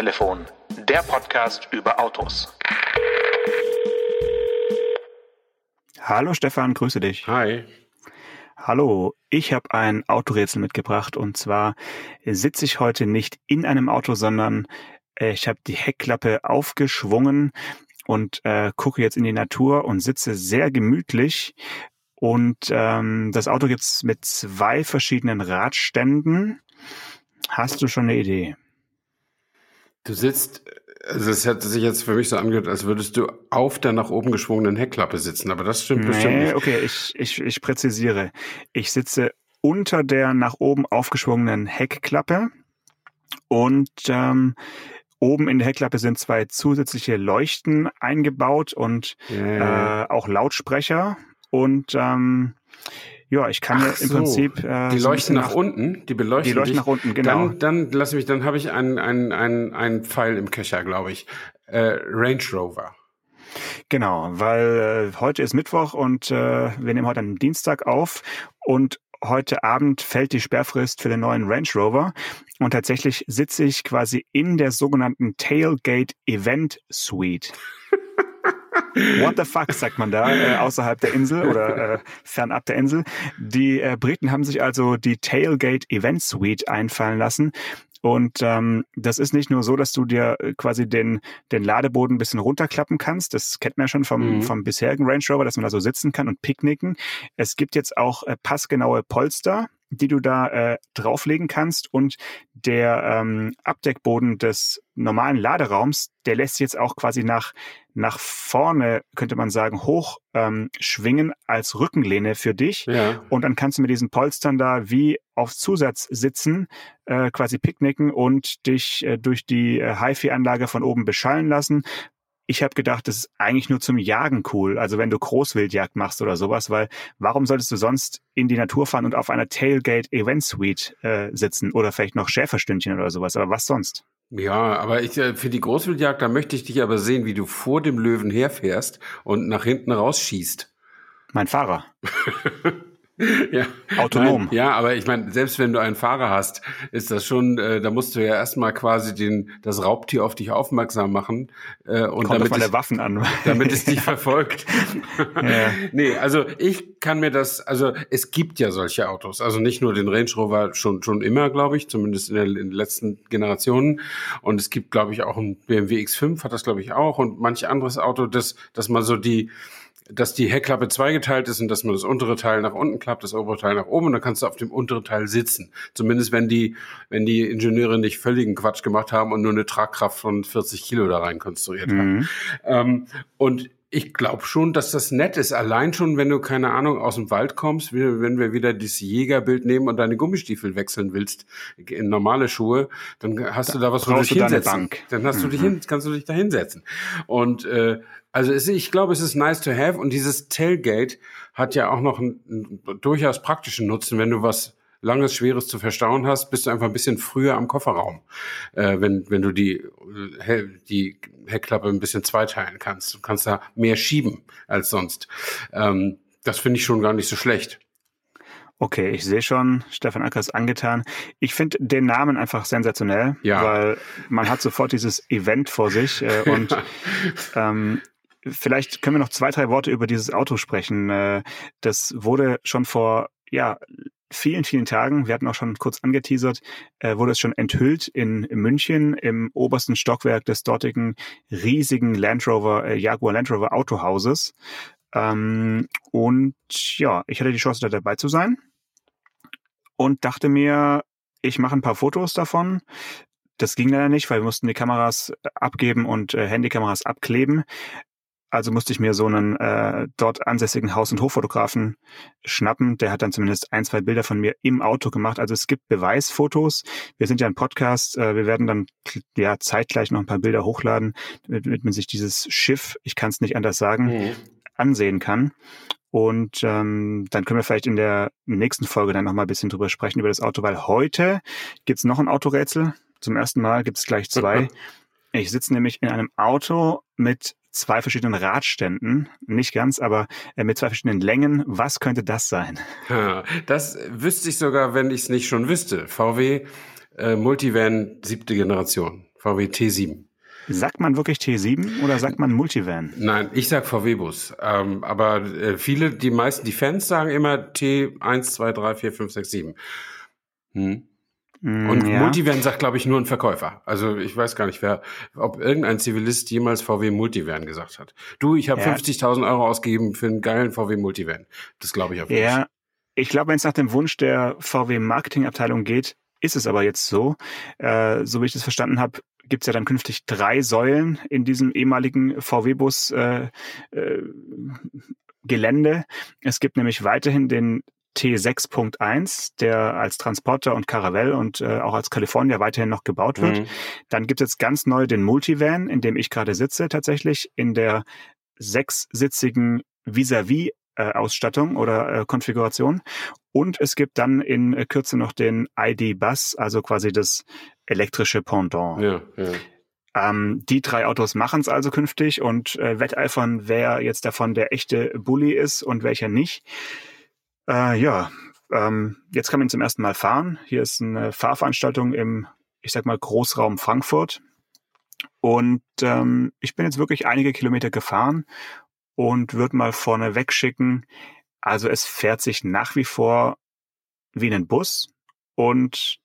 Autotelefon, der Podcast über Autos. Hallo Stefan, grüße dich. Hi. Hallo, ich habe ein Autorätsel mitgebracht und zwar sitze ich heute nicht in einem Auto, sondern äh, ich habe die Heckklappe aufgeschwungen und äh, gucke jetzt in die Natur und sitze sehr gemütlich. Und ähm, das Auto gibt's mit zwei verschiedenen Radständen. Hast du schon eine Idee? Du sitzt, also es hätte sich jetzt für mich so angehört, als würdest du auf der nach oben geschwungenen Heckklappe sitzen, aber das stimmt nee, bestimmt nicht. Okay, ich, ich, ich präzisiere. Ich sitze unter der nach oben aufgeschwungenen Heckklappe und ähm, oben in der Heckklappe sind zwei zusätzliche Leuchten eingebaut und yeah. äh, auch Lautsprecher und ähm, ja, ich kann Ach im so. Prinzip. Äh, die leuchten nach, nach, unten, die beleuchten. Die leuchten dich. nach unten, genau. Dann, dann lass mich, dann habe ich einen, einen, einen, einen Pfeil im Köcher, glaube ich. Äh, Range Rover. Genau, weil äh, heute ist Mittwoch und äh, wir nehmen heute einen Dienstag auf und heute Abend fällt die Sperrfrist für den neuen Range Rover und tatsächlich sitze ich quasi in der sogenannten Tailgate Event Suite. What the fuck, sagt man da, äh, außerhalb der Insel oder äh, fernab der Insel. Die äh, Briten haben sich also die Tailgate Event Suite einfallen lassen. Und ähm, das ist nicht nur so, dass du dir äh, quasi den, den Ladeboden ein bisschen runterklappen kannst. Das kennt man ja schon vom, mhm. vom bisherigen Range Rover, dass man da so sitzen kann und picknicken. Es gibt jetzt auch äh, passgenaue Polster, die du da äh, drauflegen kannst und der ähm, Abdeckboden des normalen Laderaums, der lässt jetzt auch quasi nach nach vorne, könnte man sagen, hoch ähm, schwingen als Rückenlehne für dich. Ja. Und dann kannst du mit diesen Polstern da wie auf Zusatz sitzen, äh, quasi picknicken und dich äh, durch die äh, HiFi-Anlage von oben beschallen lassen. Ich habe gedacht, das ist eigentlich nur zum Jagen cool. Also wenn du Großwildjagd machst oder sowas, weil warum solltest du sonst in die Natur fahren und auf einer Tailgate Event Suite äh, sitzen oder vielleicht noch Schäferstündchen oder sowas? Aber was sonst? Ja, aber ich, äh, für die Großwildjagd, da möchte ich dich aber sehen, wie du vor dem Löwen herfährst und nach hinten rausschießt. Mein Fahrer. ja. Autonom. Nein, ja, aber ich meine, selbst wenn du einen Fahrer hast, ist das schon, äh, da musst du ja erstmal quasi den, das Raubtier auf dich aufmerksam machen. Äh, und Kommt damit es, Waffen an. damit es dich verfolgt. ja. Nee, also ich kann mir das, also es gibt ja solche Autos. Also nicht nur den Range Rover schon, schon immer, glaube ich, zumindest in, der, in den letzten Generationen. Und es gibt, glaube ich, auch ein BMW X5 hat das, glaube ich, auch und manch anderes Auto, das, dass man so die, dass die Heckklappe zweigeteilt ist und dass man das untere Teil nach unten klappt, das obere Teil nach oben und dann kannst du auf dem unteren Teil sitzen. Zumindest wenn die, wenn die Ingenieure nicht völligen Quatsch gemacht haben und nur eine Tragkraft von 40 Kilo da rein konstruiert mhm. haben. Ähm, und ich glaube schon, dass das nett ist. Allein schon, wenn du, keine Ahnung, aus dem Wald kommst, wenn wir wieder dieses Jägerbild nehmen und deine Gummistiefel wechseln willst in normale Schuhe, dann hast da du da was, wo du dich hinsetzen. Dann hast mhm. du dich mhm. hin, kannst du dich da hinsetzen. Und äh, also es, ich glaube, es ist nice to have und dieses Tailgate hat ja auch noch einen, einen durchaus praktischen Nutzen, wenn du was langes, schweres zu verstauen hast, bist du einfach ein bisschen früher am Kofferraum, äh, wenn, wenn du die, äh, die Heckklappe ein bisschen zweiteilen kannst. Du kannst da mehr schieben als sonst. Ähm, das finde ich schon gar nicht so schlecht. Okay, ich sehe schon, Stefan Acker ist angetan. Ich finde den Namen einfach sensationell, ja. weil man hat sofort dieses Event vor sich äh, und ähm, Vielleicht können wir noch zwei, drei Worte über dieses Auto sprechen. Äh, das wurde schon vor ja, vielen, vielen Tagen, wir hatten auch schon kurz angeteasert, äh, wurde es schon enthüllt in, München im obersten Stockwerk des dortigen riesigen Land Rover, äh, Jaguar Land Rover Autohauses. Ähm, und ja, ich hatte die Chance, da dabei zu sein und dachte mir, ich mache ein paar Fotos davon. Das ging leider nicht, weil wir mussten die Kameras abgeben und äh, Handykameras abkleben. Also musste ich mir so einen äh, dort ansässigen Haus- und Hoffotografen schnappen. Der hat dann zumindest ein, zwei Bilder von mir im Auto gemacht. Also es gibt Beweisfotos. Wir sind ja ein Podcast. Äh, wir werden dann ja zeitgleich noch ein paar Bilder hochladen, damit, man sich dieses Schiff, ich kann es nicht anders sagen, mhm. ansehen kann. Und ähm, dann können wir vielleicht in der nächsten Folge dann nochmal ein bisschen drüber sprechen, über das Auto, weil heute gibt's noch ein Autorätsel. Zum ersten Mal gibt's gleich zwei. Ich sitze nämlich in einem Auto mit zwei verschiedenen Radständen, nicht ganz, aber äh, mit zwei verschiedenen Längen. Was könnte das sein? Das wüsste ich sogar, wenn ich es nicht schon wüsste. VW äh, Multivan siebte Generation. VW T7. Sagt man wirklich T7 oder sagt man Multivan? Nein, ich sag VW-Bus. Ähm, aber äh, viele, die meisten, die Fans sagen immer T1, 2, 3, 4, 5, 6, 7. Hm. Mm, Und ja. Multivan sagt, glaube ich, nur ein Verkäufer. Also ich weiß gar nicht, wer, ob irgendein Zivilist jemals VW Multivan gesagt hat. Du, ich habe ja. 50.000 Euro ausgegeben für einen geilen VW Multivan. Das glaube ich auf jeden Fall. Ja, ich glaube, wenn es nach dem Wunsch der VW Marketingabteilung geht, ist es aber jetzt so. Äh, so wie ich das verstanden habe, gibt es ja dann künftig drei Säulen in diesem ehemaligen VW-Bus äh, äh, Gelände. Es gibt nämlich weiterhin den T6.1, der als Transporter und Caravelle und äh, auch als California weiterhin noch gebaut wird. Mhm. Dann gibt es jetzt ganz neu den Multivan, in dem ich gerade sitze, tatsächlich in der sechssitzigen Vis-à-vis äh, Ausstattung oder äh, Konfiguration. Und es gibt dann in äh, Kürze noch den ID-Bus, also quasi das elektrische Pendant. Ja, ja. Ähm, die drei Autos machen es also künftig und äh, wetteifern, wer jetzt davon der echte Bully ist und welcher nicht. Äh, ja, ähm, jetzt kann man ihn zum ersten Mal fahren. Hier ist eine Fahrveranstaltung im, ich sag mal, Großraum Frankfurt. Und ähm, ich bin jetzt wirklich einige Kilometer gefahren und würde mal vorne wegschicken. Also es fährt sich nach wie vor wie ein Bus und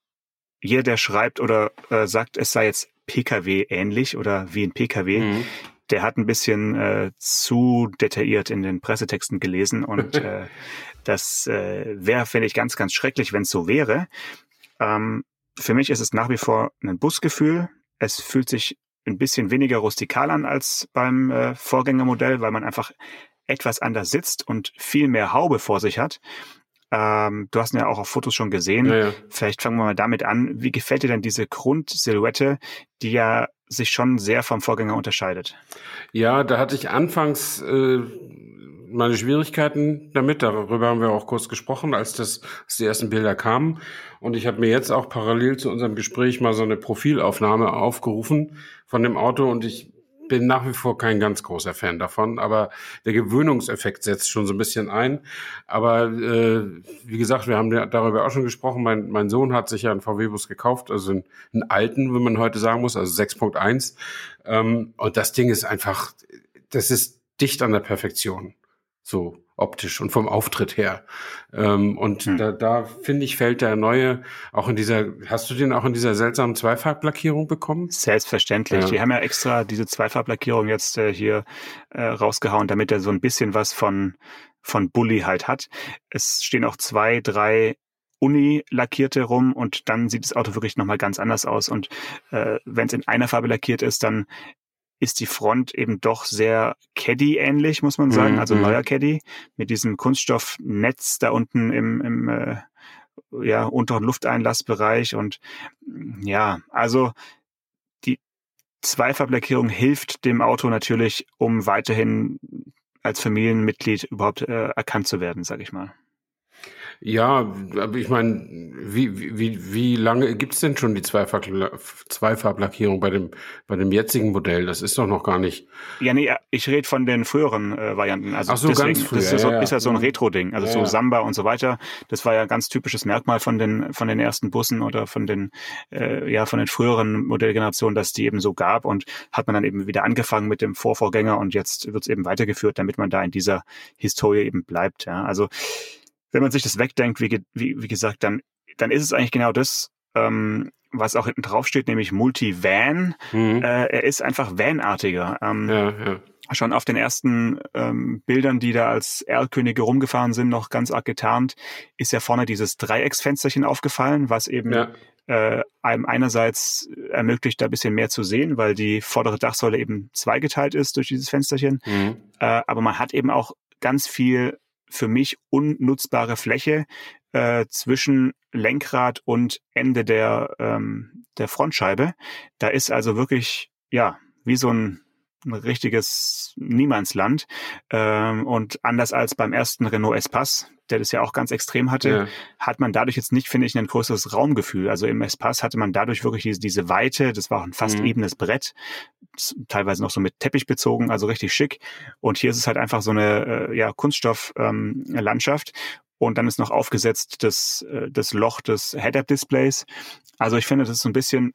jeder, der schreibt oder äh, sagt, es sei jetzt PKW ähnlich oder wie ein PKW, mhm. Der hat ein bisschen äh, zu detailliert in den Pressetexten gelesen und äh, das äh, wäre, finde ich, ganz, ganz schrecklich, wenn es so wäre. Ähm, für mich ist es nach wie vor ein Busgefühl. Es fühlt sich ein bisschen weniger rustikal an als beim äh, Vorgängermodell, weil man einfach etwas anders sitzt und viel mehr Haube vor sich hat. Ähm, du hast ihn ja auch auf Fotos schon gesehen. Ja, ja. Vielleicht fangen wir mal damit an. Wie gefällt dir denn diese Grundsilhouette, die ja sich schon sehr vom Vorgänger unterscheidet? Ja, da hatte ich anfangs äh, meine Schwierigkeiten damit. Darüber haben wir auch kurz gesprochen, als das als die ersten Bilder kamen. Und ich habe mir jetzt auch parallel zu unserem Gespräch mal so eine Profilaufnahme aufgerufen von dem Auto und ich bin nach wie vor kein ganz großer Fan davon, aber der Gewöhnungseffekt setzt schon so ein bisschen ein. Aber äh, wie gesagt, wir haben darüber auch schon gesprochen. Mein, mein Sohn hat sich ja einen VW-Bus gekauft, also einen, einen, alten, wenn man heute sagen muss, also 6.1. Ähm, und das Ding ist einfach, das ist dicht an der Perfektion so optisch und vom Auftritt her. Ähm, und hm. da, da finde ich, fällt der neue auch in dieser, hast du den auch in dieser seltsamen Zweifarblackierung bekommen? Selbstverständlich. Ja. Die haben ja extra diese Zweifarblackierung jetzt äh, hier äh, rausgehauen, damit er so ein bisschen was von, von Bully halt hat. Es stehen auch zwei, drei Uni-Lackierte rum und dann sieht das Auto wirklich nochmal ganz anders aus. Und äh, wenn es in einer Farbe lackiert ist, dann ist die Front eben doch sehr Caddy-ähnlich, muss man sagen, mhm. also neuer Caddy mit diesem Kunststoffnetz da unten im, im äh, ja, unteren Lufteinlassbereich und ja, also die Zweifarblackierung hilft dem Auto natürlich, um weiterhin als Familienmitglied überhaupt äh, erkannt zu werden, sage ich mal. Ja, aber ich meine, wie, wie, wie lange gibt's denn schon die Zweifarblackierung bei dem, bei dem jetzigen Modell? Das ist doch noch gar nicht. Ja, nee, ich rede von den früheren äh, Varianten. Also Ach so, deswegen, ganz früher. Das ist ja, so, ist ja so ein Retro-Ding. Also ja, so Samba und so weiter. Das war ja ganz typisches Merkmal von den, von den ersten Bussen oder von den, äh, ja, von den früheren Modellgenerationen, dass die eben so gab und hat man dann eben wieder angefangen mit dem Vorvorgänger und jetzt wird's eben weitergeführt, damit man da in dieser Historie eben bleibt. Ja, also wenn man sich das wegdenkt, wie, wie, wie gesagt, dann, dann ist es eigentlich genau das, ähm, was auch hinten drauf steht, nämlich Multi-Van. Mhm. Äh, er ist einfach Vanartiger. Ähm, ja, ja. Schon auf den ersten ähm, Bildern, die da als Erlkönige rumgefahren sind, noch ganz arg getarnt, ist ja vorne dieses Dreiecksfensterchen aufgefallen, was eben ja. äh, einem einerseits ermöglicht, da ein bisschen mehr zu sehen, weil die vordere Dachsäule eben zweigeteilt ist durch dieses Fensterchen. Mhm. Äh, aber man hat eben auch ganz viel für mich unnutzbare Fläche äh, zwischen Lenkrad und Ende der, ähm, der Frontscheibe. Da ist also wirklich, ja, wie so ein, ein richtiges Niemandsland. Ähm, und anders als beim ersten Renault Espace, der das ja auch ganz extrem hatte, ja. hat man dadurch jetzt nicht, finde ich, ein größeres Raumgefühl. Also im Espace hatte man dadurch wirklich diese, diese Weite, das war auch ein fast mhm. ebenes Brett, teilweise noch so mit Teppich bezogen, also richtig schick. Und hier ist es halt einfach so eine äh, ja, Kunststofflandschaft. Ähm, und dann ist noch aufgesetzt das, äh, das Loch des Head-Up-Displays. Also ich finde, das ist so ein bisschen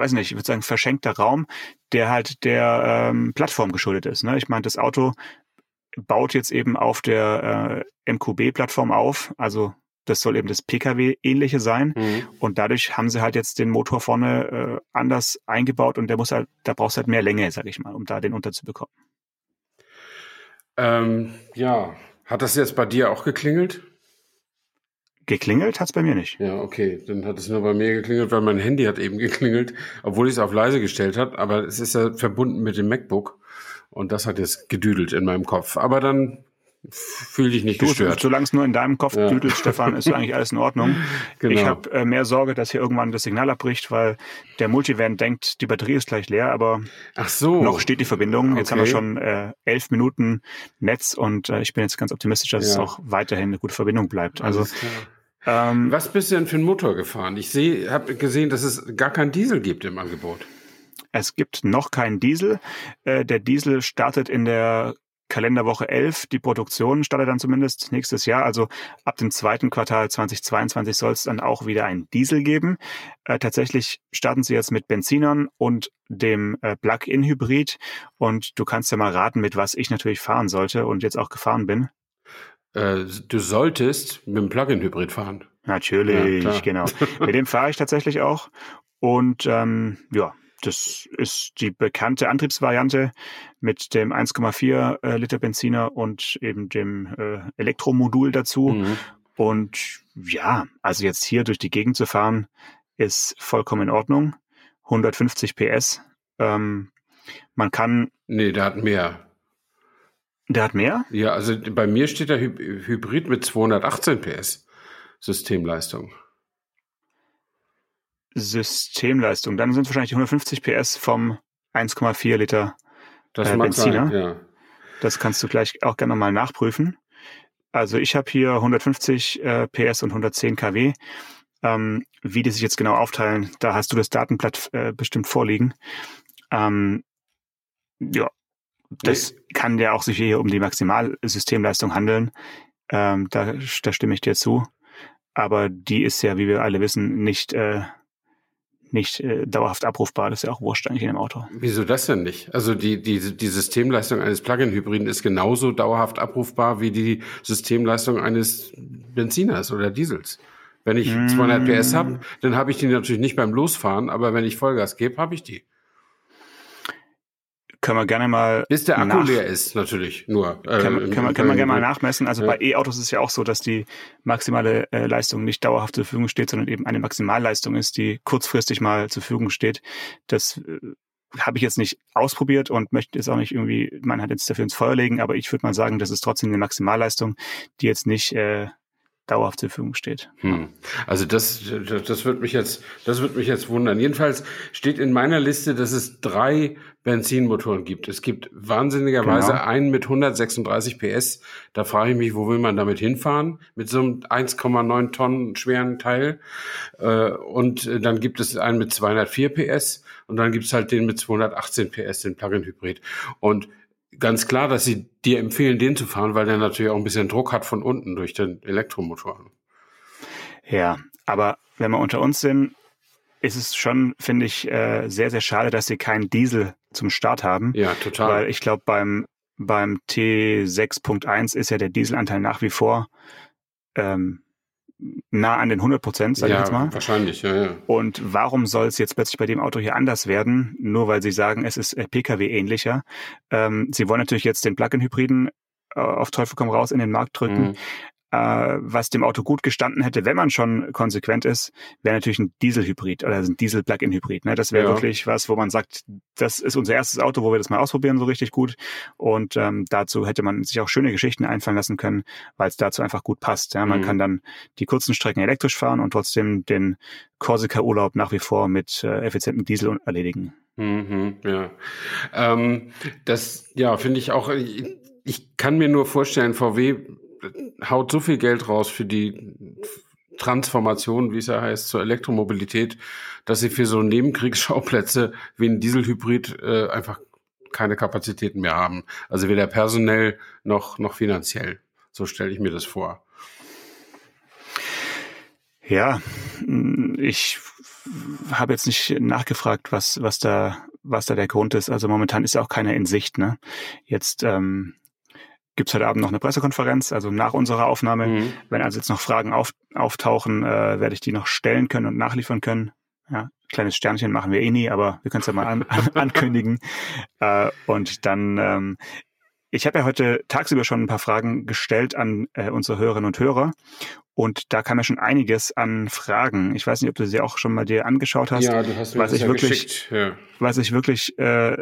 weiß nicht, ich würde sagen, verschenkter Raum, der halt der ähm, Plattform geschuldet ist. Ne? Ich meine, das Auto baut jetzt eben auf der äh, MQB-Plattform auf, also das soll eben das Pkw-ähnliche sein. Mhm. Und dadurch haben sie halt jetzt den Motor vorne äh, anders eingebaut und der muss halt, da brauchst du halt mehr Länge, sag ich mal, um da den unterzubekommen. Ähm, ja, hat das jetzt bei dir auch geklingelt? Geklingelt hat es bei mir nicht. Ja, okay. Dann hat es nur bei mir geklingelt, weil mein Handy hat eben geklingelt, obwohl ich es auf leise gestellt hat. Aber es ist ja verbunden mit dem MacBook. Und das hat jetzt gedüdelt in meinem Kopf. Aber dann fühl dich nicht du, gestört. Solange es nur in deinem Kopf ja. düdelt, Stefan, ist eigentlich alles in Ordnung. Genau. Ich habe äh, mehr Sorge, dass hier irgendwann das Signal abbricht, weil der Multivan denkt, die Batterie ist gleich leer, aber so. noch steht die Verbindung. Jetzt haben wir schon äh, elf Minuten Netz und äh, ich bin jetzt ganz optimistisch, dass ja. es auch weiterhin eine gute Verbindung bleibt. Also ähm, Was bist du denn für einen Motor gefahren? Ich habe gesehen, dass es gar keinen Diesel gibt im Angebot. Es gibt noch keinen Diesel. Äh, der Diesel startet in der Kalenderwoche 11. Die Produktion startet dann zumindest nächstes Jahr. Also ab dem zweiten Quartal 2022 soll es dann auch wieder einen Diesel geben. Äh, tatsächlich starten sie jetzt mit Benzinern und dem äh, Plug-in-Hybrid. Und du kannst ja mal raten, mit was ich natürlich fahren sollte und jetzt auch gefahren bin. Äh, du solltest mit dem Plug-in-Hybrid fahren. Natürlich, ja, genau. mit dem fahre ich tatsächlich auch. Und ähm, ja, das ist die bekannte Antriebsvariante mit dem 1,4 äh, Liter Benziner und eben dem äh, Elektromodul dazu. Mhm. Und ja, also jetzt hier durch die Gegend zu fahren, ist vollkommen in Ordnung. 150 PS. Ähm, man kann. Nee, der hat mehr. Der hat mehr? Ja, also bei mir steht der Hybrid mit 218 PS Systemleistung. Systemleistung. Dann sind es wahrscheinlich 150 PS vom 1,4 Liter das äh, Benziner. Sein, ja. Das kannst du gleich auch gerne mal nachprüfen. Also ich habe hier 150 äh, PS und 110 kW. Ähm, wie die sich jetzt genau aufteilen, da hast du das Datenblatt äh, bestimmt vorliegen. Ähm, ja, das nee. kann ja auch sich hier um die Maximalsystemleistung handeln. Ähm, da, da stimme ich dir zu. Aber die ist ja, wie wir alle wissen, nicht äh, nicht äh, dauerhaft abrufbar. Das ist ja auch wurscht eigentlich in dem Auto. Wieso das denn nicht? Also die, die, die Systemleistung eines Plug-in-Hybriden ist genauso dauerhaft abrufbar wie die Systemleistung eines Benziners oder Diesels. Wenn ich 200 PS habe, dann habe ich die natürlich nicht beim Losfahren, aber wenn ich Vollgas gebe, habe ich die können wir gerne mal. Bis der Akku nach leer ist, natürlich nur. Äh, können, können, wir, können wir gerne mal nachmessen. Also ja. bei E-Autos ist es ja auch so, dass die maximale äh, Leistung nicht dauerhaft zur Verfügung steht, sondern eben eine Maximalleistung ist, die kurzfristig mal zur Verfügung steht. Das äh, habe ich jetzt nicht ausprobiert und möchte jetzt auch nicht irgendwie man hat jetzt dafür ins Feuer legen, aber ich würde mal sagen, das ist trotzdem eine Maximalleistung, die jetzt nicht äh, dauerhaft zur Verfügung steht. Hm. Also das, das, das wird mich jetzt, das wird mich jetzt wundern. Jedenfalls steht in meiner Liste, dass es drei Benzinmotoren gibt. Es gibt wahnsinnigerweise genau. einen mit 136 PS. Da frage ich mich, wo will man damit hinfahren? Mit so einem 1,9 Tonnen schweren Teil. Äh, und dann gibt es einen mit 204 PS und dann gibt es halt den mit 218 PS, den Plug-in-Hybrid. Und ganz klar, dass sie dir empfehlen, den zu fahren, weil der natürlich auch ein bisschen Druck hat von unten durch den Elektromotor. Ja, aber wenn wir unter uns sind, ist es schon, finde ich, äh, sehr, sehr schade, dass sie keinen Diesel zum Start haben. Ja, total. Weil ich glaube, beim, beim T6.1 ist ja der Dieselanteil nach wie vor ähm, nah an den 100 Prozent, sage ja, ich jetzt mal. wahrscheinlich, ja, ja. Und warum soll es jetzt plötzlich bei dem Auto hier anders werden, nur weil sie sagen, es ist äh, Pkw-ähnlicher? Ähm, sie wollen natürlich jetzt den Plug-in-Hybriden äh, auf Teufel komm raus in den Markt drücken. Mhm äh, was dem Auto gut gestanden hätte, wenn man schon konsequent ist, wäre natürlich ein Dieselhybrid oder ein Diesel-Plug-in-Hybrid. Ne? Das wäre ja. wirklich was, wo man sagt, das ist unser erstes Auto, wo wir das mal ausprobieren, so richtig gut. Und ähm, dazu hätte man sich auch schöne Geschichten einfallen lassen können, weil es dazu einfach gut passt. Ja? Man mhm. kann dann die kurzen Strecken elektrisch fahren und trotzdem den Korsika-Urlaub nach wie vor mit äh, effizientem Diesel erledigen. Mhm, ja, ähm, das ja finde ich auch. Ich, ich kann mir nur vorstellen, VW haut so viel Geld raus für die Transformation, wie es ja heißt, zur Elektromobilität, dass sie für so Nebenkriegsschauplätze wie ein Dieselhybrid äh, einfach keine Kapazitäten mehr haben. Also weder personell noch, noch finanziell. So stelle ich mir das vor. Ja, ich habe jetzt nicht nachgefragt, was, was da, was da der Grund ist. Also momentan ist ja auch keiner in Sicht. Ne? Jetzt ähm, gibt heute Abend noch eine Pressekonferenz, also nach unserer Aufnahme. Mhm. Wenn also jetzt noch Fragen auf, auftauchen, äh, werde ich die noch stellen können und nachliefern können. Ja, kleines Sternchen machen wir eh nie, aber wir können es ja mal an, an, ankündigen. Äh, und dann ähm, ich habe ja heute tagsüber schon ein paar Fragen gestellt an äh, unsere Hörerinnen und Hörer und da kam ja schon einiges an Fragen. Ich weiß nicht, ob du sie auch schon mal dir angeschaut hast. Ja, du hast mir was das ich ja wirklich, geschickt. Ja. Was ich wirklich äh,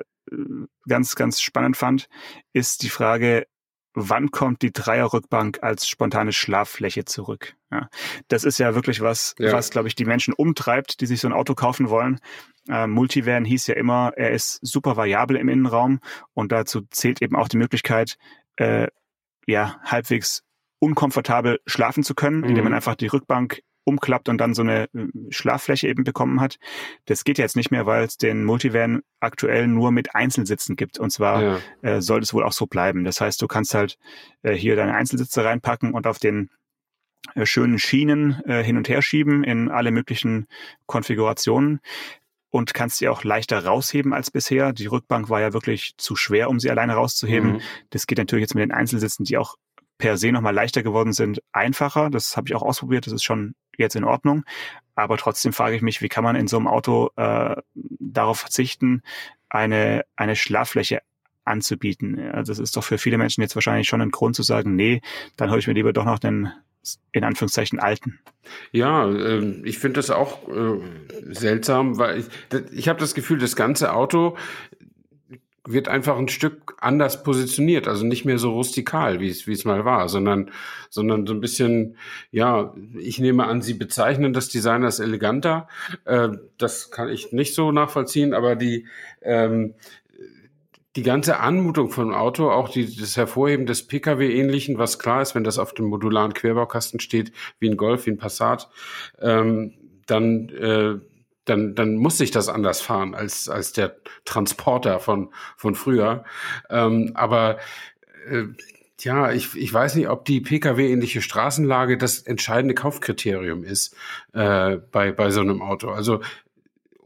ganz, ganz spannend fand, ist die Frage, wann kommt die Dreierrückbank als spontane Schlaffläche zurück? Ja, das ist ja wirklich was, ja. was, glaube ich, die Menschen umtreibt, die sich so ein Auto kaufen wollen. Äh, Multivan hieß ja immer, er ist super variabel im Innenraum und dazu zählt eben auch die Möglichkeit, äh, ja, halbwegs unkomfortabel schlafen zu können, indem man mhm. einfach die Rückbank umklappt und dann so eine äh, Schlaffläche eben bekommen hat. Das geht jetzt nicht mehr, weil es den Multivan aktuell nur mit Einzelsitzen gibt. Und zwar ja. äh, soll es wohl auch so bleiben. Das heißt, du kannst halt äh, hier deine Einzelsitze reinpacken und auf den äh, schönen Schienen äh, hin und her schieben in alle möglichen Konfigurationen und kannst sie auch leichter rausheben als bisher. Die Rückbank war ja wirklich zu schwer, um sie alleine rauszuheben. Mhm. Das geht natürlich jetzt mit den Einzelsitzen, die auch per se nochmal leichter geworden sind, einfacher. Das habe ich auch ausprobiert. Das ist schon jetzt in Ordnung. Aber trotzdem frage ich mich, wie kann man in so einem Auto äh, darauf verzichten, eine, eine Schlaffläche anzubieten. Also das ist doch für viele Menschen jetzt wahrscheinlich schon ein Grund zu sagen, nee, dann hole ich mir lieber doch noch den in Anführungszeichen alten. Ja, äh, ich finde das auch äh, seltsam, weil ich, ich habe das Gefühl, das ganze Auto wird einfach ein Stück anders positioniert, also nicht mehr so rustikal, wie es wie es mal war, sondern sondern so ein bisschen, ja, ich nehme an, Sie bezeichnen das Design als eleganter. Äh, das kann ich nicht so nachvollziehen, aber die ähm, die ganze Anmutung von Auto, auch die, das Hervorheben des Pkw-ähnlichen, was klar ist, wenn das auf dem modularen Querbaukasten steht, wie ein Golf, wie ein Passat, ähm, dann äh, dann, dann muss ich das anders fahren als, als der Transporter von, von früher. Ähm, aber äh, ja, ich, ich weiß nicht, ob die Pkw-ähnliche Straßenlage das entscheidende Kaufkriterium ist äh, bei, bei so einem Auto. Also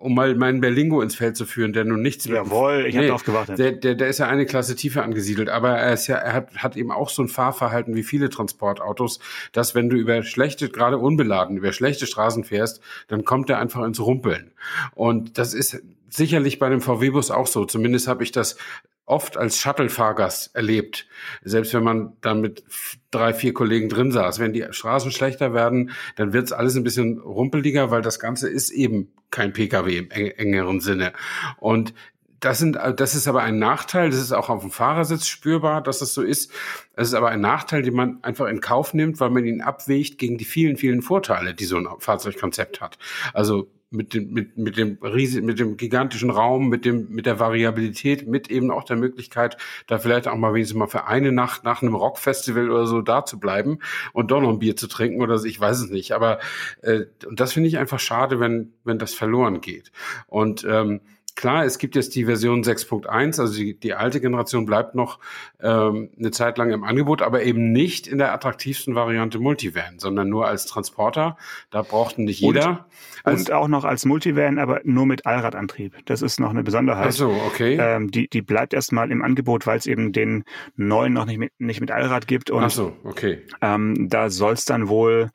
um mal meinen Berlingo ins Feld zu führen, der nun nichts Jawohl, ich nee, habe darauf gewartet. Der, der, der ist ja eine Klasse tiefer angesiedelt, aber er ist ja, er hat, hat eben auch so ein Fahrverhalten wie viele Transportautos, dass wenn du über schlechte, gerade unbeladen, über schlechte Straßen fährst, dann kommt er einfach ins Rumpeln. Und das ist sicherlich bei dem VW-Bus auch so. Zumindest habe ich das oft als Shuttle-Fahrgast erlebt. Selbst wenn man dann mit drei, vier Kollegen drin saß. Wenn die Straßen schlechter werden, dann wird es alles ein bisschen rumpeliger, weil das Ganze ist eben kein Pkw im engeren Sinne. Und das sind, das ist aber ein Nachteil. Das ist auch auf dem Fahrersitz spürbar, dass das so ist. Es ist aber ein Nachteil, den man einfach in Kauf nimmt, weil man ihn abwägt gegen die vielen, vielen Vorteile, die so ein Fahrzeugkonzept hat. Also mit dem, mit, mit dem riesen, mit dem gigantischen Raum, mit dem, mit der Variabilität, mit eben auch der Möglichkeit, da vielleicht auch mal wenigstens mal für eine Nacht nach einem Rockfestival oder so da zu bleiben und doch noch ein Bier zu trinken oder so, ich weiß es nicht. Aber äh, und das finde ich einfach schade, wenn, wenn das verloren geht. Und ähm, Klar, es gibt jetzt die Version 6.1, also die, die alte Generation bleibt noch ähm, eine Zeit lang im Angebot, aber eben nicht in der attraktivsten Variante Multivan, sondern nur als Transporter. Da braucht nicht jeder. Und, und auch noch als Multivan, aber nur mit Allradantrieb. Das ist noch eine Besonderheit. Ach so, okay. Ähm, die, die bleibt erstmal im Angebot, weil es eben den neuen noch nicht mit, nicht mit Allrad gibt. Und, Ach so, okay. Ähm, da soll es dann wohl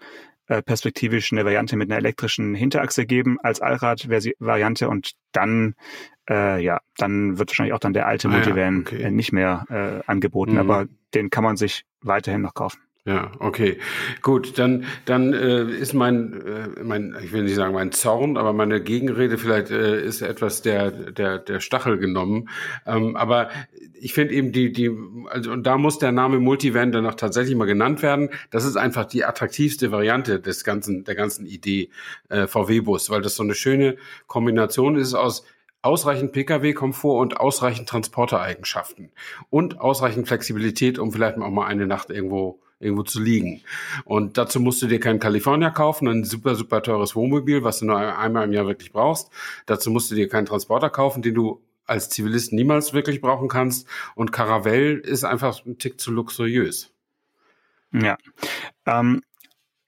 perspektivisch eine Variante mit einer elektrischen Hinterachse geben als Allrad-Variante und dann äh, ja, dann wird wahrscheinlich auch dann der alte ah, Multivan ja, okay. Äh, nicht mehr äh, angeboten, mhm. aber den kann man sich weiterhin noch kaufen. Ja, okay. Gut, dann, dann äh, ist mein, äh, mein, ich will nicht sagen mein Zorn, aber meine Gegenrede vielleicht äh, ist etwas der, der, der Stachel genommen. Ähm, aber ich finde eben die, die, also und da muss der Name Multivan dann tatsächlich mal genannt werden. Das ist einfach die attraktivste Variante des ganzen, der ganzen Idee äh, VW-Bus, weil das so eine schöne Kombination ist aus ausreichend Pkw-Komfort und ausreichend Transportereigenschaften und ausreichend Flexibilität, um vielleicht auch mal eine Nacht irgendwo irgendwo zu liegen. Und dazu musst du dir keinen California kaufen, ein super, super teures Wohnmobil, was du nur einmal im Jahr wirklich brauchst. Dazu musst du dir keinen Transporter kaufen, den du als Zivilist niemals wirklich brauchen kannst. Und Caravelle ist einfach ein Tick zu luxuriös. Ja. Ähm,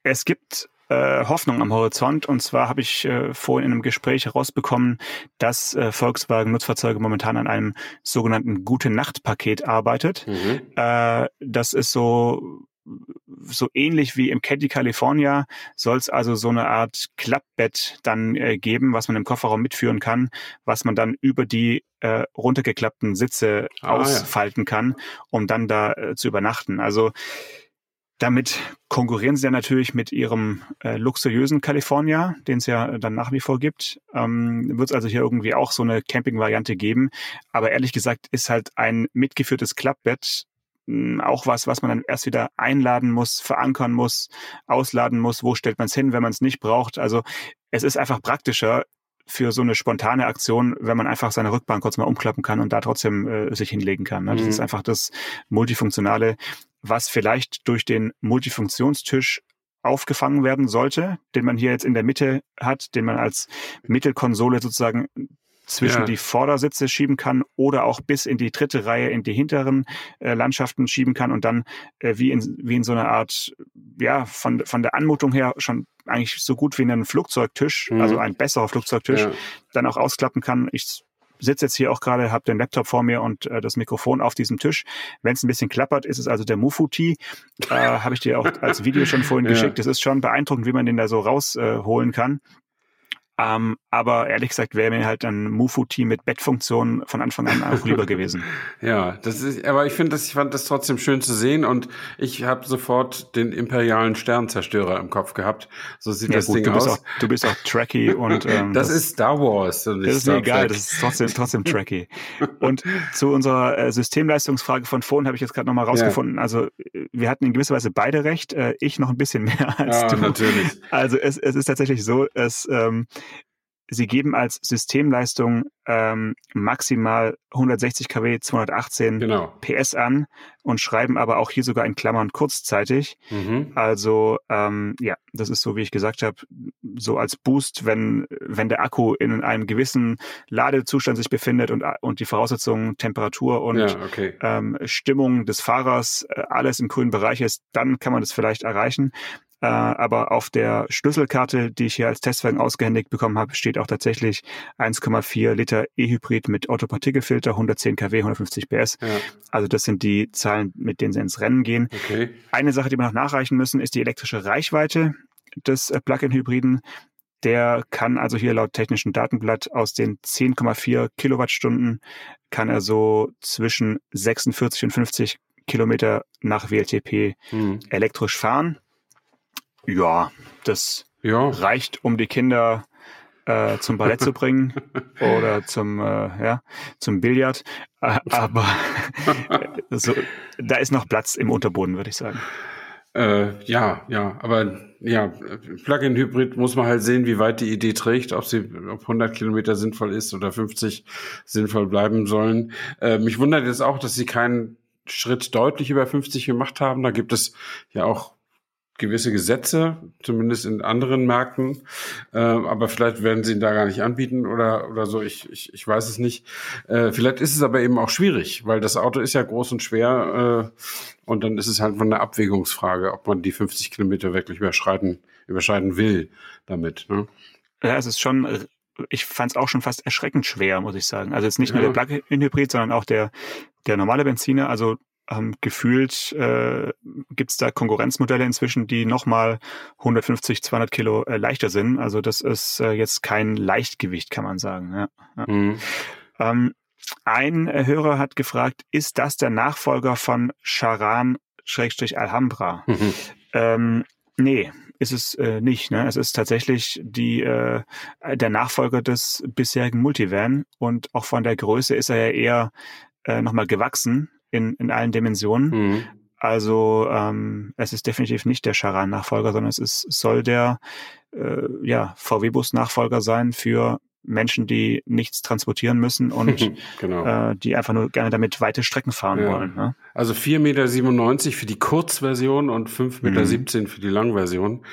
es gibt äh, Hoffnung am Horizont. Und zwar habe ich äh, vorhin in einem Gespräch herausbekommen, dass äh, Volkswagen Nutzfahrzeuge momentan an einem sogenannten Gute-Nacht-Paket arbeitet. Mhm. Äh, das ist so so ähnlich wie im Caddy California soll es also so eine Art Klappbett dann äh, geben, was man im Kofferraum mitführen kann, was man dann über die äh, runtergeklappten Sitze ah, ausfalten ja. kann, um dann da äh, zu übernachten. Also damit konkurrieren sie ja natürlich mit ihrem äh, luxuriösen California, den es ja dann nach wie vor gibt. Ähm, Wird es also hier irgendwie auch so eine Camping-Variante geben. Aber ehrlich gesagt ist halt ein mitgeführtes Klappbett auch was, was man dann erst wieder einladen muss, verankern muss, ausladen muss. Wo stellt man es hin, wenn man es nicht braucht? Also es ist einfach praktischer, für so eine spontane Aktion, wenn man einfach seine Rückbank kurz mal umklappen kann und da trotzdem äh, sich hinlegen kann. Ne? Das mhm. ist einfach das Multifunktionale was vielleicht durch den Multifunktionstisch aufgefangen werden sollte, den man hier jetzt in der Mitte hat, den man als Mittelkonsole sozusagen zwischen ja. die Vordersitze schieben kann oder auch bis in die dritte Reihe in die hinteren äh, Landschaften schieben kann und dann äh, wie in wie in so einer Art ja von von der Anmutung her schon eigentlich so gut wie einen Flugzeugtisch, mhm. also ein besserer Flugzeugtisch, ja. dann auch ausklappen kann. Ich sitze jetzt hier auch gerade, habe den Laptop vor mir und äh, das Mikrofon auf diesem Tisch. Wenn es ein bisschen klappert, ist es also der Mufuti. Äh, habe ich dir auch als Video schon vorhin ja. geschickt. Das ist schon beeindruckend, wie man den da so rausholen äh, kann. Ähm, aber ehrlich gesagt wäre mir halt ein Mufu-Team mit Bettfunktion von Anfang an auch lieber gewesen. ja, das ist, aber ich finde das, ich fand das trotzdem schön zu sehen und ich habe sofort den imperialen Sternzerstörer im Kopf gehabt. So sieht ja, das gut, Ding du aus. Auch, du bist auch tracky und ähm, das, das, ist Star Wars. das ist mir egal, das ist trotzdem trotzdem tracky. und zu unserer äh, Systemleistungsfrage von vorhin habe ich jetzt gerade nochmal rausgefunden. Ja. Also wir hatten in gewisser Weise beide recht. Äh, ich noch ein bisschen mehr als ja, du. Natürlich. Also es, es ist tatsächlich so, es ähm, Sie geben als Systemleistung ähm, maximal 160 kW, 218 genau. PS an und schreiben aber auch hier sogar in Klammern kurzzeitig. Mhm. Also ähm, ja, das ist so, wie ich gesagt habe, so als Boost, wenn wenn der Akku in einem gewissen Ladezustand sich befindet und und die Voraussetzungen Temperatur und ja, okay. ähm, Stimmung des Fahrers äh, alles im grünen Bereich ist, dann kann man das vielleicht erreichen. Äh, aber auf der Schlüsselkarte, die ich hier als Testwagen ausgehändigt bekommen habe, steht auch tatsächlich 1,4 Liter E-Hybrid mit Autopartikelfilter, 110 kW, 150 PS. Ja. Also das sind die Zahlen, mit denen sie ins Rennen gehen. Okay. Eine Sache, die wir noch nachreichen müssen, ist die elektrische Reichweite des äh, Plug-in-Hybriden. Der kann also hier laut technischen Datenblatt aus den 10,4 Kilowattstunden kann er so zwischen 46 und 50 Kilometer nach WLTP hm. elektrisch fahren. Ja, das ja. reicht, um die Kinder äh, zum Ballett zu bringen oder zum, äh, ja, zum Billard. Äh, aber so, da ist noch Platz im Unterboden, würde ich sagen. Äh, ja, ja, aber ja, Plug-in-Hybrid muss man halt sehen, wie weit die Idee trägt, ob sie, ob 100 Kilometer sinnvoll ist oder 50 sinnvoll bleiben sollen. Äh, mich wundert jetzt auch, dass sie keinen Schritt deutlich über 50 gemacht haben. Da gibt es ja auch gewisse Gesetze, zumindest in anderen Märkten. Äh, aber vielleicht werden sie ihn da gar nicht anbieten oder, oder so. Ich, ich, ich weiß es nicht. Äh, vielleicht ist es aber eben auch schwierig, weil das Auto ist ja groß und schwer. Äh, und dann ist es halt von der Abwägungsfrage, ob man die 50 Kilometer wirklich überschreiten, überschreiten will damit. Ne? Ja, es ist schon ich fand es auch schon fast erschreckend schwer, muss ich sagen. Also jetzt nicht nur der Plug-in-Hybrid, sondern auch der, der normale Benziner. Also ähm, gefühlt äh, gibt es da Konkurrenzmodelle inzwischen, die nochmal 150, 200 Kilo äh, leichter sind. Also das ist äh, jetzt kein Leichtgewicht, kann man sagen. Ja, ja. Mhm. Ähm, ein Hörer hat gefragt, ist das der Nachfolger von Charan Schrägstrich Alhambra? Mhm. Ähm, nee, ist es äh, nicht. Ne? Es ist tatsächlich die, äh, der Nachfolger des bisherigen Multivan und auch von der Größe ist er ja eher äh, nochmal gewachsen in, in allen Dimensionen. Mhm. Also ähm, es ist definitiv nicht der Charan-Nachfolger, sondern es ist, soll der äh, ja, VW-Bus-Nachfolger sein für Menschen, die nichts transportieren müssen und genau. äh, die einfach nur gerne damit weite Strecken fahren ja. wollen. Ne? Also 4,97 Meter für die Kurzversion und 5,17 Meter mhm. für die Langversion.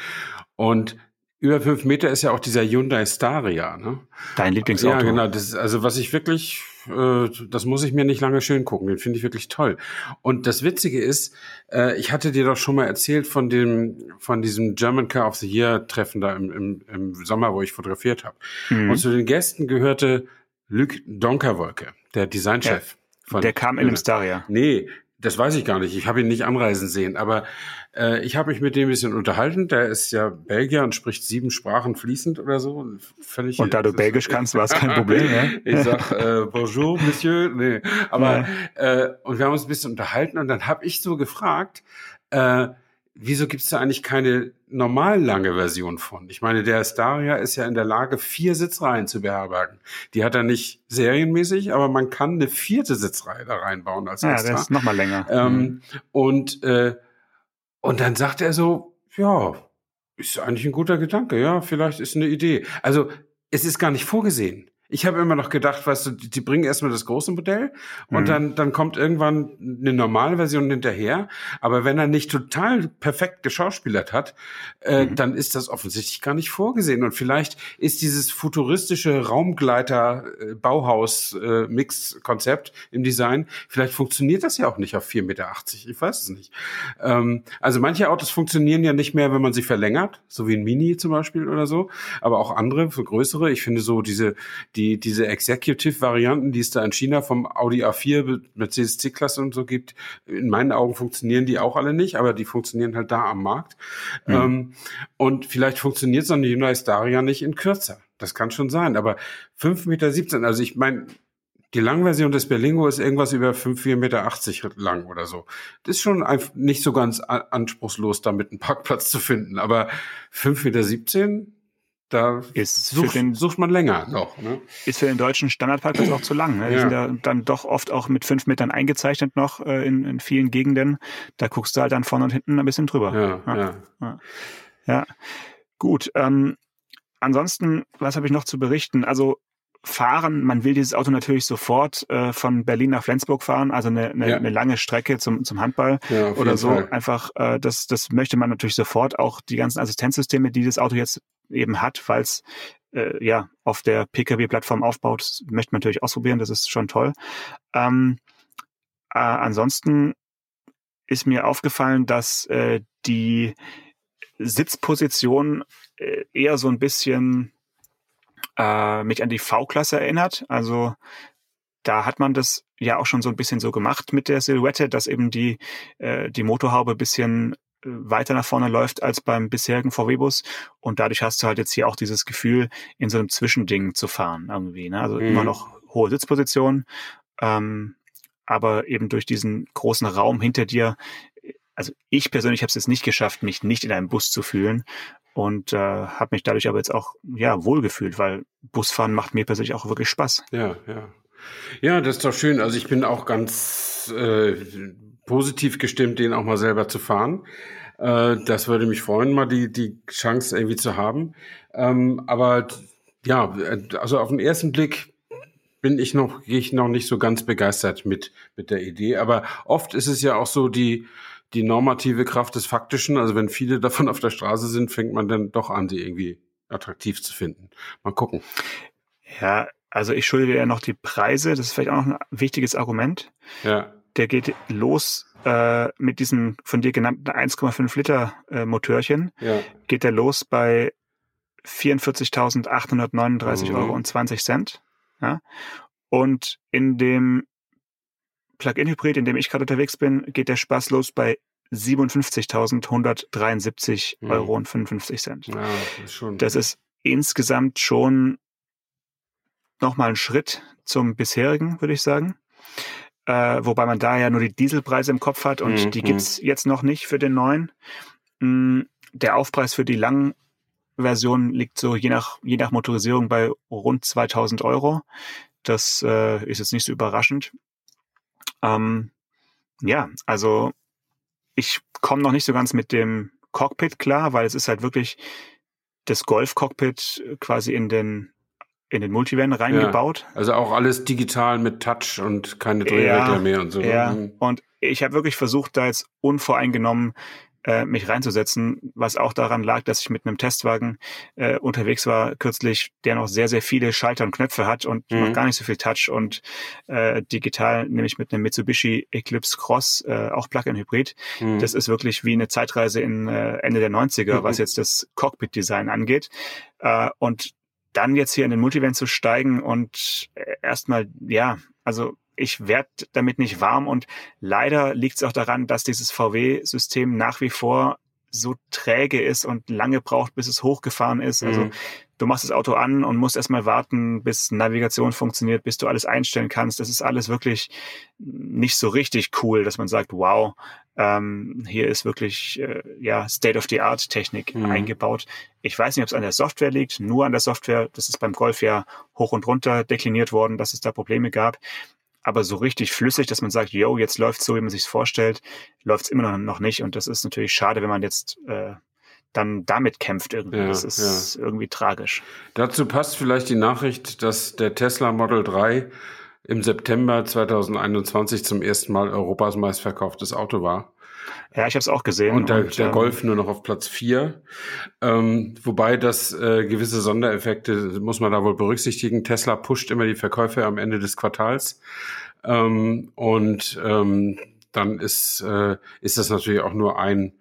Und über fünf Meter ist ja auch dieser Hyundai Staria, ne? Dein Lieblingsauto. Ja, genau. Das ist, also was ich wirklich, äh, das muss ich mir nicht lange schön gucken. Den finde ich wirklich toll. Und das Witzige ist, äh, ich hatte dir doch schon mal erzählt von dem, von diesem German Car of the Year Treffen da im, im, im Sommer, wo ich fotografiert habe. Mhm. Und zu den Gästen gehörte Luc Donkerwolke, der Designchef. Ja. Von der kam in einem Staria. Nee, das weiß ich gar nicht. Ich habe ihn nicht anreisen sehen, aber äh, ich habe mich mit dem ein bisschen unterhalten. Der ist ja Belgier und spricht sieben Sprachen fließend oder so. Völlig, und da du Belgisch kannst, war es kein Problem. Ne? ich sag äh, Bonjour, Monsieur. Nee, aber ja. äh, und wir haben uns ein bisschen unterhalten und dann habe ich so gefragt. Äh, wieso gibt es da eigentlich keine normal lange Version von? Ich meine, der Staria ist ja in der Lage, vier Sitzreihen zu beherbergen. Die hat er nicht serienmäßig, aber man kann eine vierte Sitzreihe da reinbauen als ja, extra. Ja, das ist nochmal länger. Ähm, mhm. Und äh, und dann sagt er so, ja, ist eigentlich ein guter Gedanke, ja, vielleicht ist eine Idee. Also es ist gar nicht vorgesehen. Ich habe immer noch gedacht, weißt du, die, die bringen erstmal das große Modell und mhm. dann, dann kommt irgendwann eine normale Version hinterher. Aber wenn er nicht total perfekt geschauspielert hat, äh, mhm. dann ist das offensichtlich gar nicht vorgesehen. Und vielleicht ist dieses futuristische Raumgleiter-Bauhaus-Mix-Konzept im Design, vielleicht funktioniert das ja auch nicht auf 4,80 Meter. Ich weiß es nicht. Ähm, also manche Autos funktionieren ja nicht mehr, wenn man sie verlängert, so wie ein Mini zum Beispiel oder so. Aber auch andere, für größere. Ich finde so diese die, diese Executive-Varianten, die es da in China vom Audi A4, Mercedes C-Klasse und so gibt, in meinen Augen funktionieren die auch alle nicht, aber die funktionieren halt da am Markt. Mhm. Ähm, und vielleicht funktioniert so eine Hyundai Staria nicht in kürzer. Das kann schon sein, aber 5,17 Meter, also ich meine, die Langversion des Berlingo ist irgendwas über 5, 4,80 Meter lang oder so. Das ist schon nicht so ganz anspruchslos, damit einen Parkplatz zu finden. Aber 5,17 Meter, da ist sucht, den, sucht man länger noch. Ne? Ist für den deutschen Standardparkplatz auch zu lang. Ne? Die ja. sind ja dann doch oft auch mit fünf Metern eingezeichnet noch äh, in, in vielen Gegenden. Da guckst du halt dann vorne und hinten ein bisschen drüber. Ja, ja. ja. ja. Gut. Ähm, ansonsten, was habe ich noch zu berichten? Also fahren, man will dieses Auto natürlich sofort äh, von Berlin nach Flensburg fahren, also eine, eine, ja. eine lange Strecke zum, zum Handball ja, oder so. Fall. Einfach, äh, das, das möchte man natürlich sofort. Auch die ganzen Assistenzsysteme, die das Auto jetzt eben hat, weil es äh, ja auf der Pkw-Plattform aufbaut, das möchte man natürlich ausprobieren, das ist schon toll. Ähm, äh, ansonsten ist mir aufgefallen, dass äh, die Sitzposition äh, eher so ein bisschen äh, mich an die V-Klasse erinnert. Also da hat man das ja auch schon so ein bisschen so gemacht mit der Silhouette, dass eben die, äh, die Motorhaube bisschen äh, weiter nach vorne läuft als beim bisherigen VW-Bus. Und dadurch hast du halt jetzt hier auch dieses Gefühl, in so einem Zwischending zu fahren irgendwie. Ne? Also mhm. immer noch hohe Sitzposition, ähm, aber eben durch diesen großen Raum hinter dir. Also ich persönlich habe es jetzt nicht geschafft, mich nicht in einem Bus zu fühlen und äh, habe mich dadurch aber jetzt auch ja wohlgefühlt, weil Busfahren macht mir persönlich auch wirklich Spaß. Ja, ja. Ja, das ist doch schön. Also ich bin auch ganz äh, positiv gestimmt, den auch mal selber zu fahren. Äh, das würde mich freuen, mal die, die Chance irgendwie zu haben. Ähm, aber ja, also auf den ersten Blick bin ich noch, gehe ich noch nicht so ganz begeistert mit, mit der Idee. Aber oft ist es ja auch so, die, die normative Kraft des Faktischen. Also wenn viele davon auf der Straße sind, fängt man dann doch an, sie irgendwie attraktiv zu finden. Mal gucken. Ja, also ich schulde dir ja noch die Preise. Das ist vielleicht auch noch ein wichtiges Argument. Ja. Der geht los äh, mit diesem von dir genannten 1,5 Liter äh, Motörchen. Ja. Geht der los bei 44.839 mhm. Euro und 20 Cent. Ja? Und in dem Plug-in-Hybrid, in dem ich gerade unterwegs bin, geht der Spaß los bei 57.173 mhm. Euro und 55 Cent. Ja, das, ist das ist insgesamt schon nochmal ein Schritt zum bisherigen, würde ich sagen. Äh, wobei man da ja nur die Dieselpreise im Kopf hat und mhm. die gibt's jetzt noch nicht für den neuen. Mm, der Aufpreis für die langen Version liegt so je nach, je nach Motorisierung bei rund 2000 Euro. Das äh, ist jetzt nicht so überraschend. Ähm, ja, also ich komme noch nicht so ganz mit dem Cockpit klar, weil es ist halt wirklich das Golf-Cockpit quasi in den in den Multivan reingebaut. Ja, also auch alles digital mit Touch und keine Drehregler ja, mehr und so. Ja, mhm. und ich habe wirklich versucht, da jetzt unvoreingenommen äh, mich reinzusetzen, was auch daran lag, dass ich mit einem Testwagen äh, unterwegs war kürzlich, der noch sehr, sehr viele Schalter und Knöpfe hat und mhm. noch gar nicht so viel Touch und äh, digital, nämlich mit einem Mitsubishi Eclipse Cross, äh, auch Plug-in-Hybrid. Mhm. Das ist wirklich wie eine Zeitreise in äh, Ende der 90er, mhm. was jetzt das Cockpit-Design angeht. Äh, und dann jetzt hier in den Multivan zu steigen und äh, erstmal, ja, also ich werde damit nicht warm und leider liegt es auch daran, dass dieses VW-System nach wie vor so träge ist und lange braucht, bis es hochgefahren ist. Also mhm. du machst das Auto an und musst erstmal warten, bis Navigation funktioniert, bis du alles einstellen kannst. Das ist alles wirklich nicht so richtig cool, dass man sagt, wow, ähm, hier ist wirklich äh, ja State-of-the-Art-Technik mhm. eingebaut. Ich weiß nicht, ob es an der Software liegt, nur an der Software. Das ist beim Golf ja hoch und runter dekliniert worden, dass es da Probleme gab. Aber so richtig flüssig, dass man sagt, yo, jetzt läuft so, wie man sich vorstellt, läuft es immer noch nicht. Und das ist natürlich schade, wenn man jetzt äh, dann damit kämpft irgendwie. Ja, das ist ja. irgendwie tragisch. Dazu passt vielleicht die Nachricht, dass der Tesla Model 3 im September 2021 zum ersten Mal Europas meistverkauftes Auto war. Ja, ich habe es auch gesehen. Und der, und, der ähm, Golf nur noch auf Platz vier. Ähm, wobei das äh, gewisse Sondereffekte muss man da wohl berücksichtigen. Tesla pusht immer die Verkäufe am Ende des Quartals. Ähm, und ähm, dann ist, äh, ist das natürlich auch nur ein,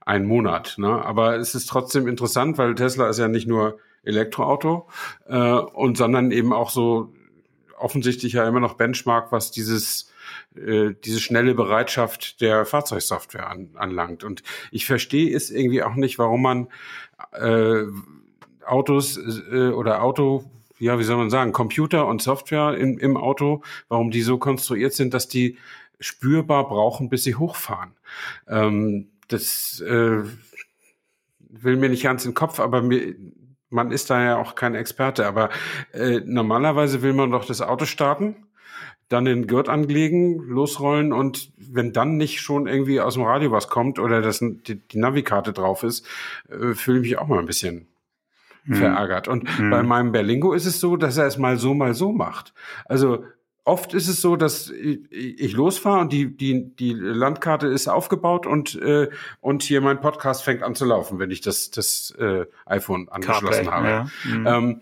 ein Monat. Ne? Aber es ist trotzdem interessant, weil Tesla ist ja nicht nur Elektroauto, äh, und sondern eben auch so offensichtlich ja immer noch Benchmark, was dieses äh, diese schnelle Bereitschaft der Fahrzeugsoftware an, anlangt. Und ich verstehe es irgendwie auch nicht, warum man äh, Autos äh, oder Auto ja, wie soll man sagen, Computer und Software in, im Auto, warum die so konstruiert sind, dass die spürbar brauchen, bis sie hochfahren. Ähm, das äh, will mir nicht ganz in den Kopf, aber mir, man ist da ja auch kein Experte, aber äh, normalerweise will man doch das Auto starten, dann den Gurt anlegen, losrollen und wenn dann nicht schon irgendwie aus dem Radio was kommt oder das, die, die Navikarte drauf ist, äh, fühle ich mich auch mal ein bisschen hm. verärgert. Und hm. bei meinem Berlingo ist es so, dass er es mal so, mal so macht. Also oft ist es so, dass ich losfahre und die, die, die Landkarte ist aufgebaut und, äh, und hier mein Podcast fängt an zu laufen, wenn ich das, das äh, iPhone angeschlossen Carplay, habe. Ja. Mhm. Ähm,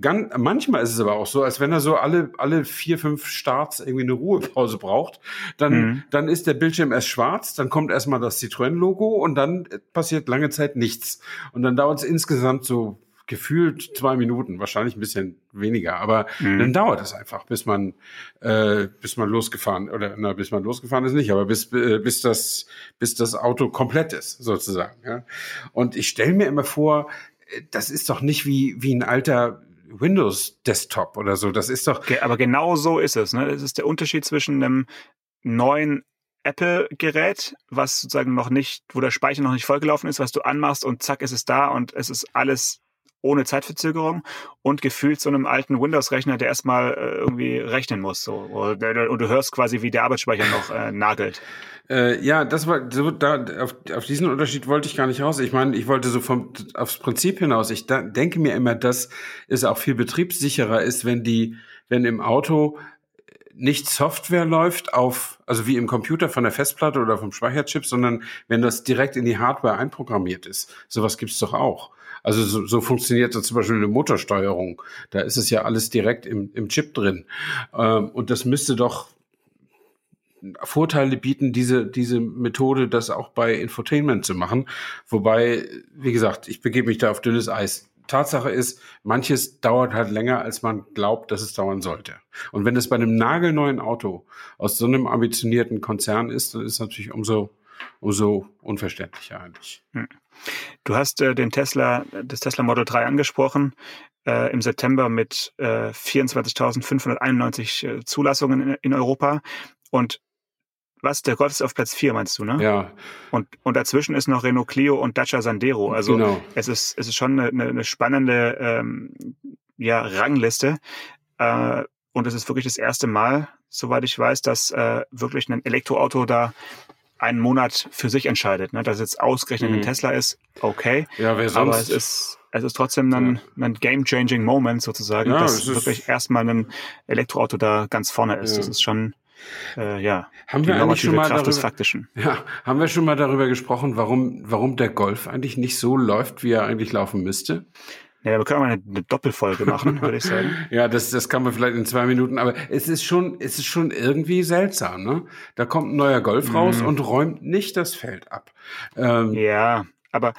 ganz, manchmal ist es aber auch so, als wenn er so alle, alle vier, fünf Starts irgendwie eine Ruhepause braucht, dann, mhm. dann ist der Bildschirm erst schwarz, dann kommt erstmal das Citroën-Logo und dann passiert lange Zeit nichts. Und dann dauert es insgesamt so gefühlt zwei Minuten, wahrscheinlich ein bisschen weniger, aber mhm. dann dauert es einfach, bis man äh, bis man losgefahren oder na, bis man losgefahren ist nicht, aber bis äh, bis das bis das Auto komplett ist sozusagen. Ja? Und ich stelle mir immer vor, äh, das ist doch nicht wie wie ein alter Windows Desktop oder so. Das ist doch. Aber genau so ist es. Ne? Das ist der Unterschied zwischen einem neuen Apple-Gerät, was sozusagen noch nicht, wo der Speicher noch nicht vollgelaufen ist, was du anmachst und zack ist es da und es ist alles ohne Zeitverzögerung und gefühlt so einem alten Windows-Rechner, der erstmal äh, irgendwie rechnen muss. So. Und, und, du hörst quasi, wie der Arbeitsspeicher noch äh, nagelt. Äh, ja, das war so, da, auf, auf diesen Unterschied wollte ich gar nicht raus. Ich meine, ich wollte so vom, aufs Prinzip hinaus. Ich da, denke mir immer, dass es auch viel betriebssicherer ist, wenn die, wenn im Auto nicht Software läuft auf, also wie im Computer von der Festplatte oder vom Speicherchip, sondern wenn das direkt in die Hardware einprogrammiert ist. Sowas gibt's doch auch. Also so, so funktioniert das zum Beispiel eine Motorsteuerung. Da ist es ja alles direkt im, im Chip drin. Ähm, und das müsste doch Vorteile bieten, diese, diese Methode, das auch bei Infotainment zu machen. Wobei, wie gesagt, ich begebe mich da auf dünnes Eis. Tatsache ist, manches dauert halt länger, als man glaubt, dass es dauern sollte. Und wenn es bei einem nagelneuen Auto aus so einem ambitionierten Konzern ist, dann ist es natürlich umso, umso unverständlicher eigentlich. Hm. Du hast äh, den Tesla, das Tesla Model 3 angesprochen, äh, im September mit äh, 24.591 äh, Zulassungen in, in, Europa. Und was, der Golf ist auf Platz 4, meinst du, ne? Ja. Und, und dazwischen ist noch Renault Clio und Dacia Sandero. Also genau. es, ist, es ist schon eine, eine spannende ähm, ja, Rangliste. Äh, und es ist wirklich das erste Mal, soweit ich weiß, dass äh, wirklich ein Elektroauto da einen Monat für sich entscheidet. Ne? Dass jetzt ausgerechnet mhm. ein Tesla ist, okay. Ja, wer sonst? Aber es ist, es ist trotzdem ein, ja. ein game-changing Moment sozusagen, ja, dass wirklich erstmal ein Elektroauto da ganz vorne ist. Ja. Das ist schon, äh, ja, haben wir eigentlich schon mal Kraft darüber, des Faktischen. Ja, haben wir schon mal darüber gesprochen, warum, warum der Golf eigentlich nicht so läuft, wie er eigentlich laufen müsste? Ja, wir können mal eine, eine Doppelfolge machen, würde ich sagen. ja, das, das kann man vielleicht in zwei Minuten, aber es ist schon, es ist schon irgendwie seltsam, ne? Da kommt ein neuer Golf raus Mhm. und räumt nicht das Feld ab. Ähm, Ja, aber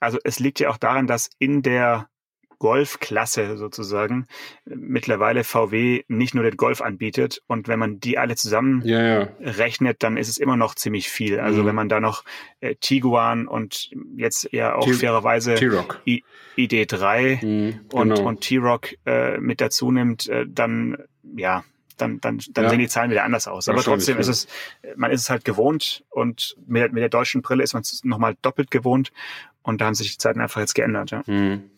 also es liegt ja auch daran, dass in der Golfklasse sozusagen mittlerweile VW nicht nur den Golf anbietet und wenn man die alle zusammen ja, ja. rechnet, dann ist es immer noch ziemlich viel. Also Mhm. wenn man da noch äh, Tiguan und jetzt ja auch T- fairerweise. I ID3 Mhm, und, genau. und T-Rock äh, mit dazu nimmt, äh, dann ja, dann, dann, dann Ja. sehen die Zahlen wieder anders aus. Aber trotzdem ist es, man ist es halt gewohnt und mit, mit der deutschen Brille ist man es nochmal doppelt gewohnt und da haben sich die Zeiten einfach jetzt geändert. Ja. Mhm.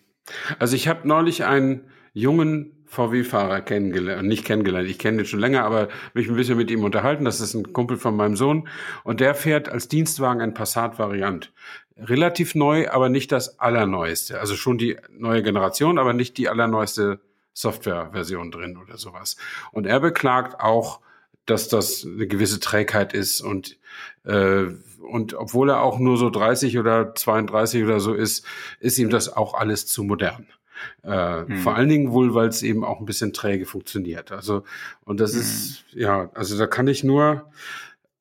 Also ich habe neulich einen jungen VW-Fahrer kennengelernt, nicht kennengelernt, ich kenne den schon länger, aber mich ein bisschen mit ihm unterhalten. Das ist ein Kumpel von meinem Sohn und der fährt als Dienstwagen ein Passat-Variant. Relativ neu, aber nicht das allerneueste. Also schon die neue Generation, aber nicht die allerneueste Softwareversion drin oder sowas. Und er beklagt auch, dass das eine gewisse Trägheit ist und äh, und obwohl er auch nur so 30 oder 32 oder so ist, ist ihm das auch alles zu modern. Äh, Hm. Vor allen Dingen wohl, weil es eben auch ein bisschen träge funktioniert. Also und das Hm. ist ja, also da kann ich nur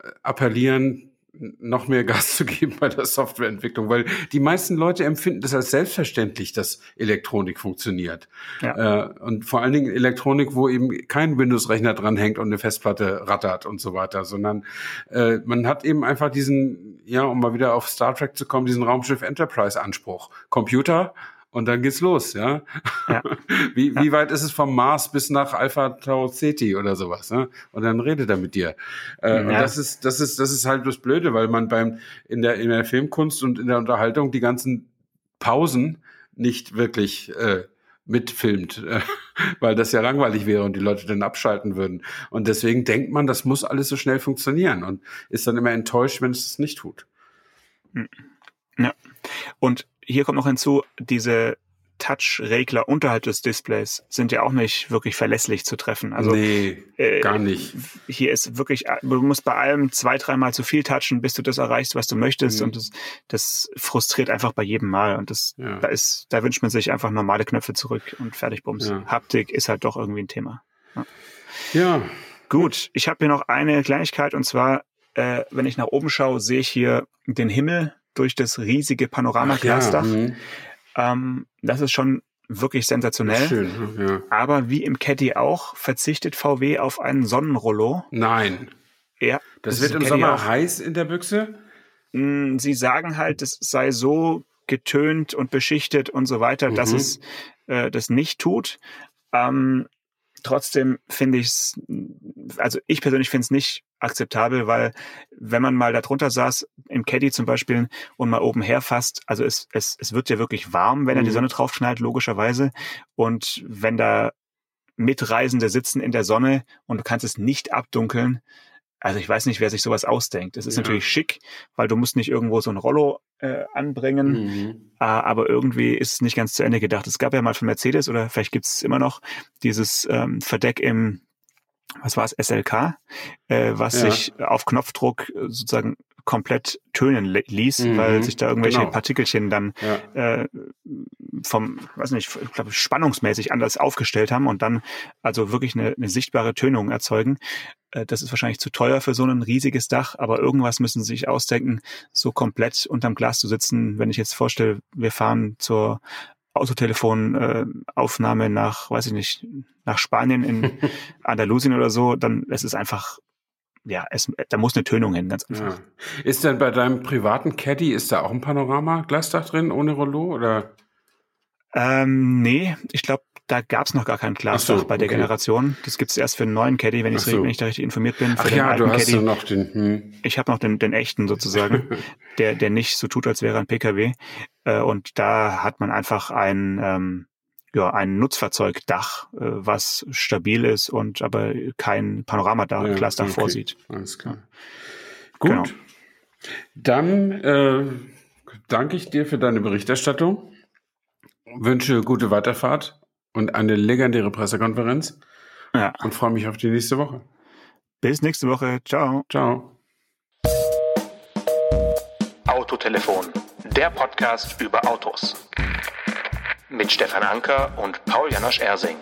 äh, appellieren, noch mehr Gas zu geben bei der Softwareentwicklung, weil die meisten Leute empfinden das als selbstverständlich, dass Elektronik funktioniert. Ja. Äh, und vor allen Dingen Elektronik, wo eben kein Windows-Rechner dranhängt und eine Festplatte rattert und so weiter, sondern äh, man hat eben einfach diesen, ja, um mal wieder auf Star Trek zu kommen, diesen Raumschiff Enterprise-Anspruch. Computer und dann geht's los, ja. Ja. Wie, wie weit ist es vom Mars bis nach Alpha Tau Ceti oder sowas, ne? Und dann redet er mit dir. Äh, Und Ja. das ist, das ist, das ist halt das Blöde, weil man beim, in der, in der Filmkunst und in der Unterhaltung die ganzen Pausen nicht wirklich, äh, mitfilmt, äh, weil das ja langweilig wäre und die Leute dann abschalten würden. Und deswegen denkt man, das muss alles so schnell funktionieren und ist dann immer enttäuscht, wenn es es nicht tut. Und hier kommt noch hinzu, diese Touch-Regler unterhalb des Displays sind ja auch nicht wirklich verlässlich zu treffen. Also nee, äh, gar nicht. hier ist wirklich, du musst bei allem zwei, dreimal zu viel touchen, bis du das erreichst, was du möchtest. Mhm. Und das, das frustriert einfach bei jedem Mal. Und das, Ja. da ist, da wünscht man sich einfach normale Knöpfe zurück und fertig bums. Ja. Haptik ist halt doch irgendwie ein Thema. Ja, Gut, ich habe hier noch eine Kleinigkeit und zwar, äh, wenn ich nach oben schaue, sehe ich hier den Himmel durch das riesige Panoramaglasdach. mhm. Ähm, das ist schon wirklich sensationell. schön. Ja. Aber wie im Caddy auch, verzichtet VW auf einen Sonnenrollo. Nein, Ja, das, ist wird im Caddy Sommer auch. heiß in der Büchse. Mm, Sie sagen halt, es sei so getönt und beschichtet und so weiter, dass Mhm. es äh, das nicht tut. Ähm, trotzdem finde ich es, also ich persönlich finde es nicht akzeptabel, weil wenn man mal da drunter saß, im Caddy zum Beispiel, und mal oben herfasst, also es, es, es wird ja wirklich warm, wenn da die Mhm. Sonne drauf knallt, logischerweise. Und wenn da Mitreisende sitzen in der Sonne und du kannst es nicht abdunkeln, also ich weiß nicht, wer sich sowas ausdenkt. Es ist Ja. natürlich schick, weil du musst nicht irgendwo so ein Rollo äh, anbringen, Mhm. äh, aber irgendwie ist es nicht ganz zu Ende gedacht. Es gab ja mal von Mercedes oder vielleicht gibt es immer noch dieses ähm, Verdeck im, was war es, SLK, äh, was Ja. sich auf Knopfdruck äh, sozusagen komplett tönen li- ließ, Mhm, weil sich da irgendwelche genau. Partikelchen dann Ja. äh, vom, weiß nicht, ich glaube, spannungsmäßig anders aufgestellt haben und dann also wirklich eine, eine sichtbare Tönung erzeugen. Äh, Das ist wahrscheinlich zu teuer für so ein riesiges Dach, aber irgendwas müssen sie sich ausdenken, so komplett unterm Glas zu sitzen. Wenn ich jetzt vorstelle, wir fahren zur Autotelefonaufnahme nach, weiß ich nicht, nach Spanien in Andalusien oder so, dann es ist einfach, ja, es, da muss eine Tönung hin, ganz einfach. Ja. Ist denn bei deinem privaten Caddy, ist da auch ein Panorama-Glasdach drin ohne Rollo? Oder? Ähm, nee, ich glaube, da gab's noch gar kein Glasdach Ach so, bei der okay. Generation. Das gibt's erst für einen neuen Caddy, wenn, so. wenn ich da richtig informiert bin. Für Ach den ja, alten du hast Caddy. ja noch den. Hm. Ich habe noch den, den echten sozusagen, der, der nicht so tut, als wäre ein PKW. Äh, und da hat man einfach ein, ähm, ja, ein Nutzfahrzeugdach, äh, was stabil ist und aber kein Panoramadach, Ja, Glasdach okay. vorsieht. Alles klar. Gut. Genau. Dann äh, danke ich dir für deine Berichterstattung. Wünsche gute Weiterfahrt und eine legendäre Pressekonferenz Ja, und freue mich auf die nächste Woche. Bis nächste Woche. Ciao. Ciao. Autotelefon, der Podcast über Autos. Mit Stefan Anker und Paul Janosch Ersing.